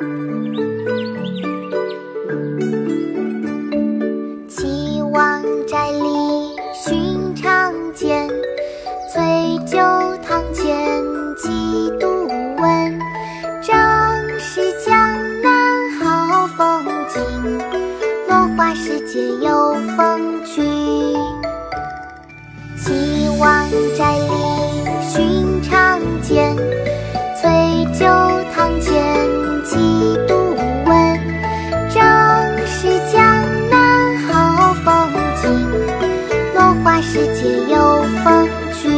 岐王宅里寻常见，醉酒堂前几度闻。正是江南好风景，落花时节有风君。岐王宅里花时节有风趣。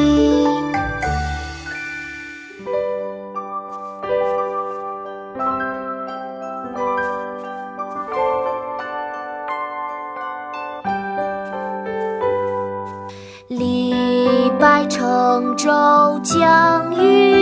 李白乘舟将欲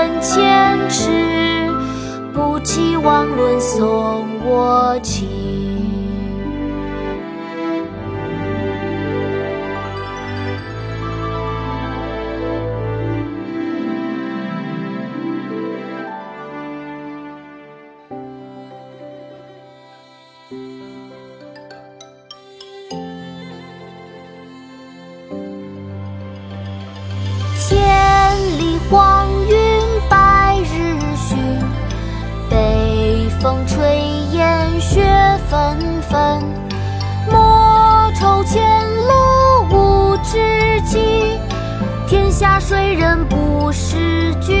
王伦送我情。纷纷。莫愁前路无知己，天下谁人不识君。